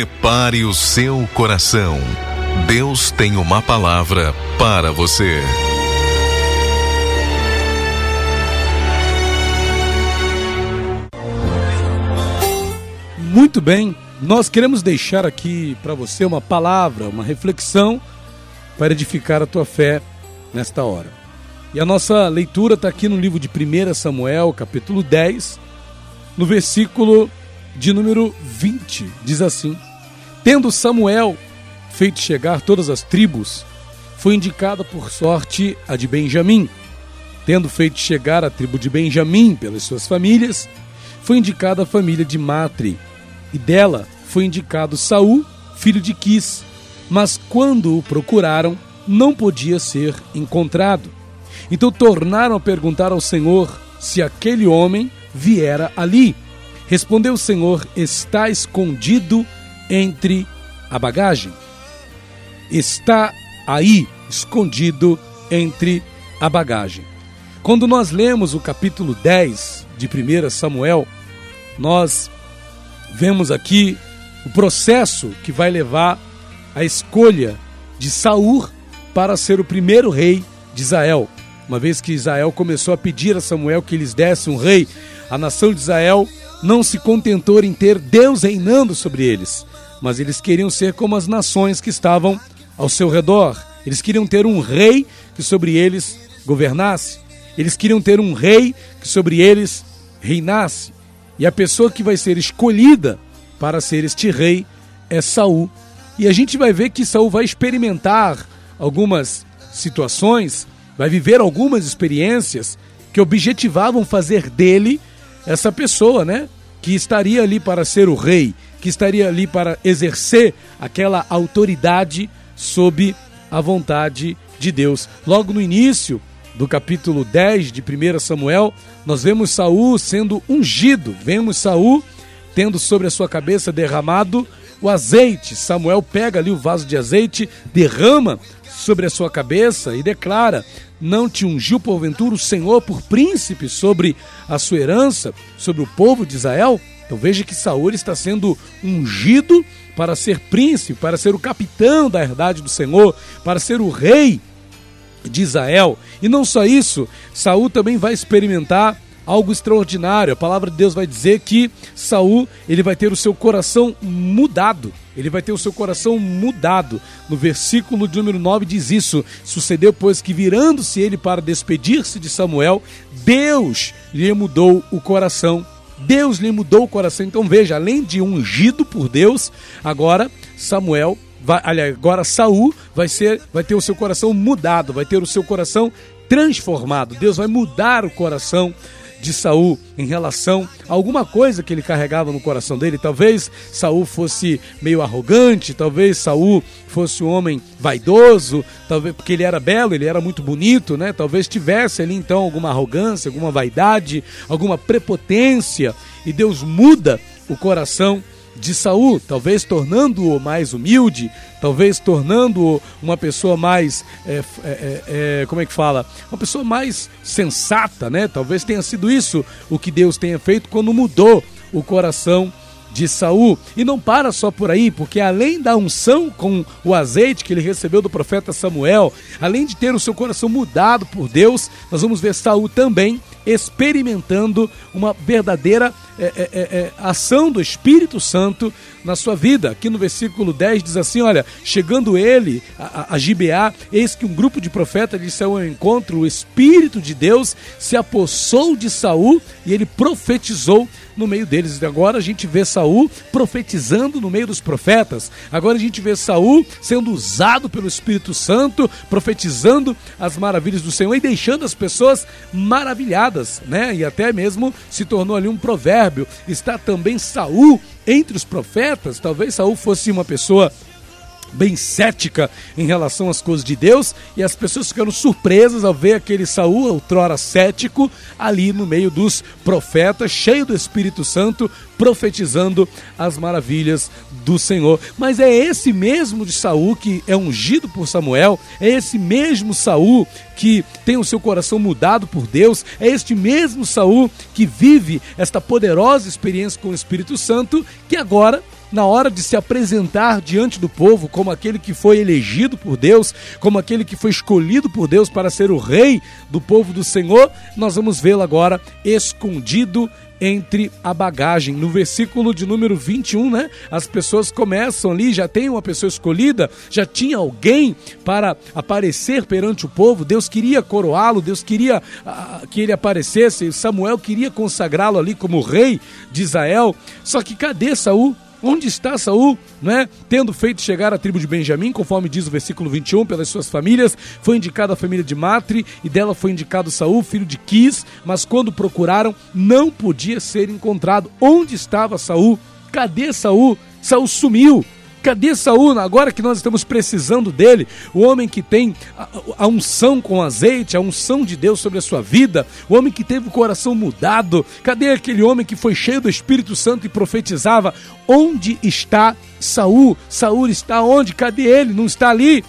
Prepare o seu coração. Deus tem uma palavra para você. Muito bem, nós queremos deixar aqui para você uma palavra, uma reflexão para edificar a tua fé nesta hora. E a nossa leitura está aqui no livro de 1 Samuel, capítulo 10, no versículo de número 20. Diz assim: Tendo Samuel feito chegar todas as tribos, foi indicada por sorte a de Benjamim. Tendo feito chegar a tribo de Benjamim pelas suas famílias, foi indicada a família de Matre e dela foi indicado Saul, filho de Quis, mas quando o procuraram, não podia ser encontrado. Então tornaram a perguntar ao Senhor se aquele homem viera ali. Respondeu o Senhor: Está escondido entre a bagagem. Está aí, escondido entre a bagagem. Quando nós lemos o capítulo 10 de 1 Samuel, nós vemos aqui o processo que vai levar à escolha de Saul para ser o primeiro rei de Israel. Uma vez que Israel começou a pedir a Samuel que lhes desse um rei, a nação de Israel não se contentou em ter Deus reinando sobre eles, mas eles queriam ser como as nações que estavam ao seu redor. Eles queriam ter um rei que sobre eles governasse. Eles queriam ter um rei que sobre eles reinasse. E a pessoa que vai ser escolhida para ser este rei é Saul. E a gente vai ver que Saul vai experimentar algumas situações, vai viver algumas experiências que objetivavam fazer dele essa pessoa, né? Que estaria ali para ser o rei, que estaria ali para exercer aquela autoridade sob a vontade de Deus. Logo no início do capítulo 10 de 1 Samuel, nós vemos Saul sendo ungido, vemos Saul tendo sobre a sua cabeça derramado o azeite. Samuel pega ali o vaso de azeite, derrama sobre a sua cabeça e declara: Não te ungiu porventura o Senhor por príncipe sobre a sua herança, sobre o povo de Israel? Então veja que Saul está sendo ungido para ser príncipe, para ser o capitão da herdade do Senhor, para ser o rei de Israel. E não só isso, Saul também vai experimentar algo extraordinário. A palavra de Deus vai dizer que Saul, ele vai ter o seu coração mudado. Ele vai ter o seu coração mudado. No versículo de número 9 diz isso: Sucedeu, pois, que virando-se ele para despedir-se de Samuel, Deus lhe mudou o coração. Deus lhe mudou o coração. Então veja, além de ungido por Deus, agora Samuel vai, aliás, agora Saul vai ser, vai ter o seu coração mudado, vai ter o seu coração transformado. Deus vai mudar o coração de Saul em relação a alguma coisa que ele carregava no coração dele. Talvez Saul fosse meio arrogante, talvez Saul fosse um homem vaidoso, talvez porque ele era belo, ele era muito bonito, né? Talvez tivesse ali então alguma arrogância, alguma vaidade, alguma prepotência, e Deus muda o coração de Saul, talvez tornando-o mais humilde, talvez tornando-o uma pessoa mais, é, é, é, como é que fala, uma pessoa mais sensata, né? Talvez tenha sido isso o que Deus tenha feito quando mudou o coração de Saul. E não para só por aí, porque além da unção com o azeite que ele recebeu do profeta Samuel, além de ter o seu coração mudado por Deus, nós vamos ver Saul também experimentando uma verdadeira é, é, é, é ação do Espírito Santo na sua vida. Aqui no versículo 10 diz assim: Olha, chegando ele a, a, a Gibeá, eis que um grupo de profetas lhe saiu ao encontro, o Espírito de Deus se apossou de Saul e ele profetizou no meio deles. Agora a gente vê Saul profetizando no meio dos profetas. Agora a gente vê Saul sendo usado pelo Espírito Santo, profetizando as maravilhas do Senhor e deixando as pessoas maravilhadas, né? E até mesmo se tornou ali um provérbio. Está também Saul entre os profetas. Talvez Saul fosse uma pessoa bem cética em relação às coisas de Deus, e as pessoas ficaram surpresas ao ver aquele Saul, outrora cético, ali no meio dos profetas, cheio do Espírito Santo, profetizando as maravilhas do Senhor. Mas é esse mesmo de Saul que é ungido por Samuel, é esse mesmo Saul que tem o seu coração mudado por Deus, é este mesmo Saul que vive esta poderosa experiência com o Espírito Santo, que agora na hora de se apresentar diante do povo como aquele que foi elegido por Deus, como aquele que foi escolhido por Deus para ser o rei do povo do Senhor, nós vamos vê-lo agora escondido entre a bagagem. No versículo de número 21, né? As pessoas começam ali, já tem uma pessoa escolhida, já tinha alguém para aparecer perante o povo. Deus queria coroá-lo, Deus queria uh, que ele aparecesse. Samuel queria consagrá-lo ali como rei de Israel. Só que cadê Saul? Onde está Saul, né? Tendo feito chegar a tribo de Benjamim, conforme diz o versículo 21, pelas suas famílias, foi indicada a família de Matre e dela foi indicado Saul, filho de Quis, mas quando procuraram, não podia ser encontrado. Onde estava Saul? Cadê Saul? Saul sumiu. Cadê Saúl? Agora que nós estamos precisando dele, o homem que tem a, unção com azeite, a unção de Deus sobre a sua vida, o homem que teve o coração mudado. Cadê aquele homem que foi cheio do Espírito Santo e profetizava? Onde está Saúl? Saúl está onde? Cadê ele? Não está ali?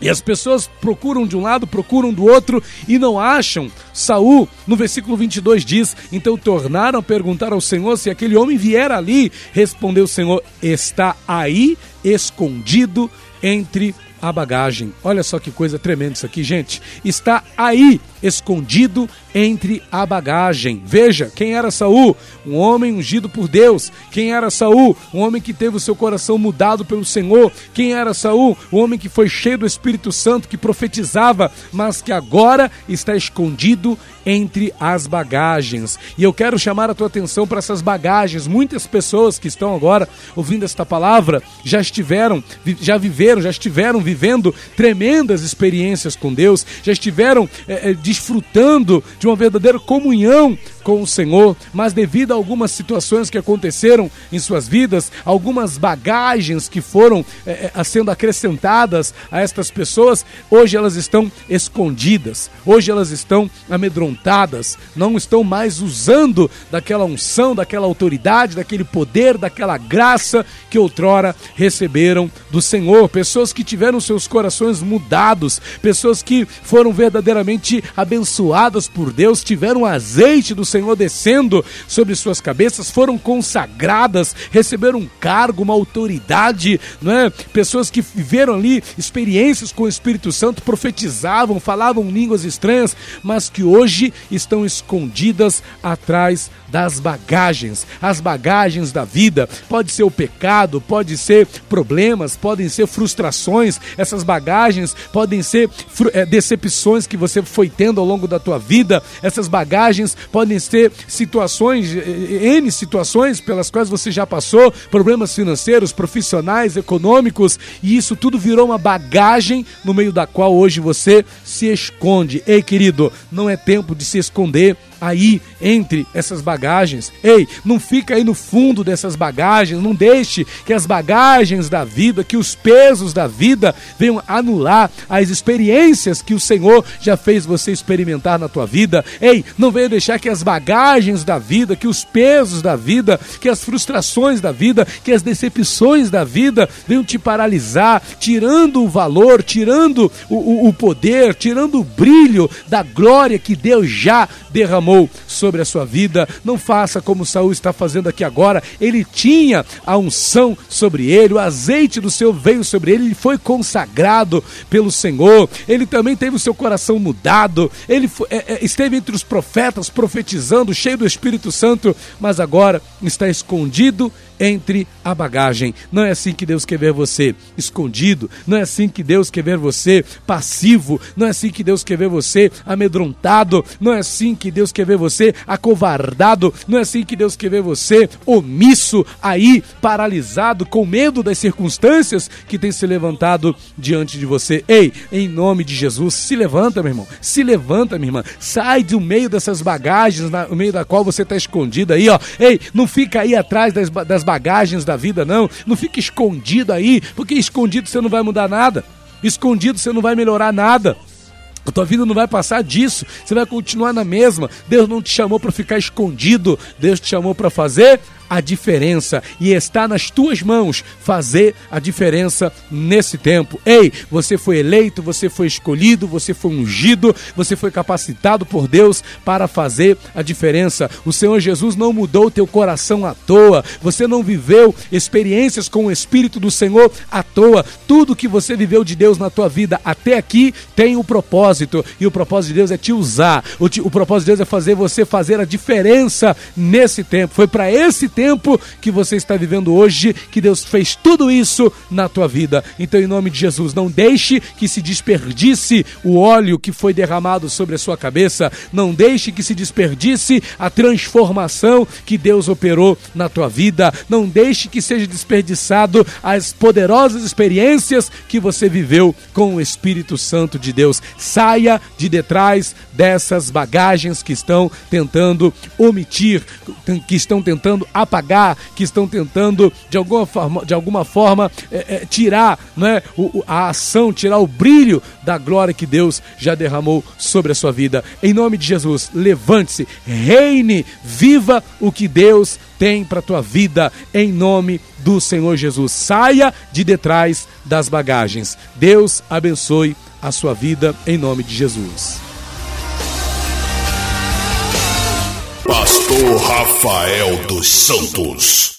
E as pessoas procuram de um lado, procuram do outro e não acham. Saul, no versículo 22 diz: Então tornaram a perguntar ao Senhor se aquele homem vier ali. Respondeu o Senhor: Está aí, escondido entre a bagagem. Olha só que coisa tremenda isso aqui, gente. Está aí, escondido entre a bagagem. Veja, quem era Saul? Um homem ungido por Deus. Quem era Saul? Um homem que teve o seu coração mudado pelo Senhor. Quem era Saul? Um homem que foi cheio do Espírito Santo, que profetizava, mas que agora está escondido entre as bagagens. E eu quero chamar a tua atenção para essas bagagens. Muitas pessoas que estão agora ouvindo esta palavra já estiveram, já viveram, já estiveram vivendo tremendas experiências com Deus, já estiveram é, é, desfrutando de uma verdadeira comunhão com o Senhor, mas devido a algumas situações que aconteceram em suas vidas, algumas bagagens que foram é, sendo acrescentadas a estas pessoas, hoje elas estão escondidas, hoje elas estão amedrontadas, não estão mais usando daquela unção, daquela autoridade, daquele poder, daquela graça que outrora receberam do Senhor. Pessoas que tiveram seus corações mudados, pessoas que foram verdadeiramente abençoadas por Deus, tiveram azeite do Senhor Senhor descendo sobre suas cabeças, foram consagradas, receberam um cargo, uma autoridade, não é? Pessoas que viveram ali experiências com o Espírito Santo, profetizavam, falavam línguas estranhas, mas que hoje estão escondidas atrás das bagagens, as bagagens da vida. Pode ser o pecado, pode ser problemas, podem ser frustrações, essas bagagens podem ser é, decepções que você foi tendo ao longo da tua vida, essas bagagens podem ser situações, N situações pelas quais você já passou, problemas financeiros, profissionais, econômicos, e isso tudo virou uma bagagem no meio da qual hoje você se esconde. Ei, querido, não é tempo de se esconder aí entre essas bagagens. Ei, não fica aí no fundo dessas bagagens, não deixe que as bagagens da vida, que os pesos da vida venham anular as experiências que o Senhor já fez você experimentar na tua vida. Ei, não venha deixar que as bagagens da vida, que os pesos da vida, que as frustrações da vida, que as decepções da vida venham te paralisar, tirando o valor, tirando o, o, o poder, tirando o brilho da glória que Deus já derramou sobre a sua vida. Não faça como Saul está fazendo aqui agora. Ele tinha a unção sobre ele, o azeite do Senhor veio sobre ele, ele foi consagrado pelo Senhor. Ele também teve o seu coração mudado. Ele foi, é, é, esteve entre os profetas profetizando, cheio do Espírito Santo, mas agora está escondido entre a bagagem. Não é assim que Deus quer ver você escondido, não é assim que Deus quer ver você passivo, não é assim que Deus quer ver você amedrontado, não é assim que Deus quer ver você acovardado, não é assim que Deus quer ver você omisso, aí paralisado, com medo das circunstâncias que tem se levantado diante de você. Ei, em nome de Jesus, se levanta, meu irmão, se levanta, minha irmã, sai do meio dessas bagagens, no meio da qual você está escondido aí, ó. Ei, não fica aí atrás das, das bagagens da vida, não. Não fique escondido aí, porque escondido você não vai mudar nada. Escondido você não vai melhorar nada. A tua vida não vai passar disso, você vai continuar na mesma. Deus não te chamou para ficar escondido, Deus te chamou para fazer a diferença e está nas tuas mãos fazer a diferença nesse tempo. Ei, você foi eleito, você foi escolhido, você foi ungido, você foi capacitado por Deus para fazer a diferença. O Senhor Jesus não mudou teu coração à toa. Você não viveu experiências com o Espírito do Senhor à toa. Tudo que você viveu de Deus na tua vida até aqui tem um propósito e o propósito de Deus é te usar. O, o propósito de Deus é fazer você fazer a diferença nesse tempo. Foi para esse tempo que você está vivendo hoje que Deus fez tudo isso na tua vida. Então, em nome de Jesus, não deixe que se desperdice o óleo que foi derramado sobre a sua cabeça. Não deixe que se desperdice a transformação que Deus operou na tua vida. Não deixe que seja desperdiçado as poderosas experiências que você viveu com o Espírito Santo de Deus. Saia de detrás dessas bagagens que estão tentando omitir, que estão tentando apagar, que estão tentando de alguma forma, de alguma forma é, é, tirar né, o, a ação, tirar o brilho da glória que Deus já derramou sobre a sua vida. Em nome de Jesus, levante-se, reine, viva o que Deus tem para a tua vida, em nome do Senhor Jesus. Saia de detrás das bagagens. Deus abençoe a sua vida, em nome de Jesus. Pastor Rafael dos Santos.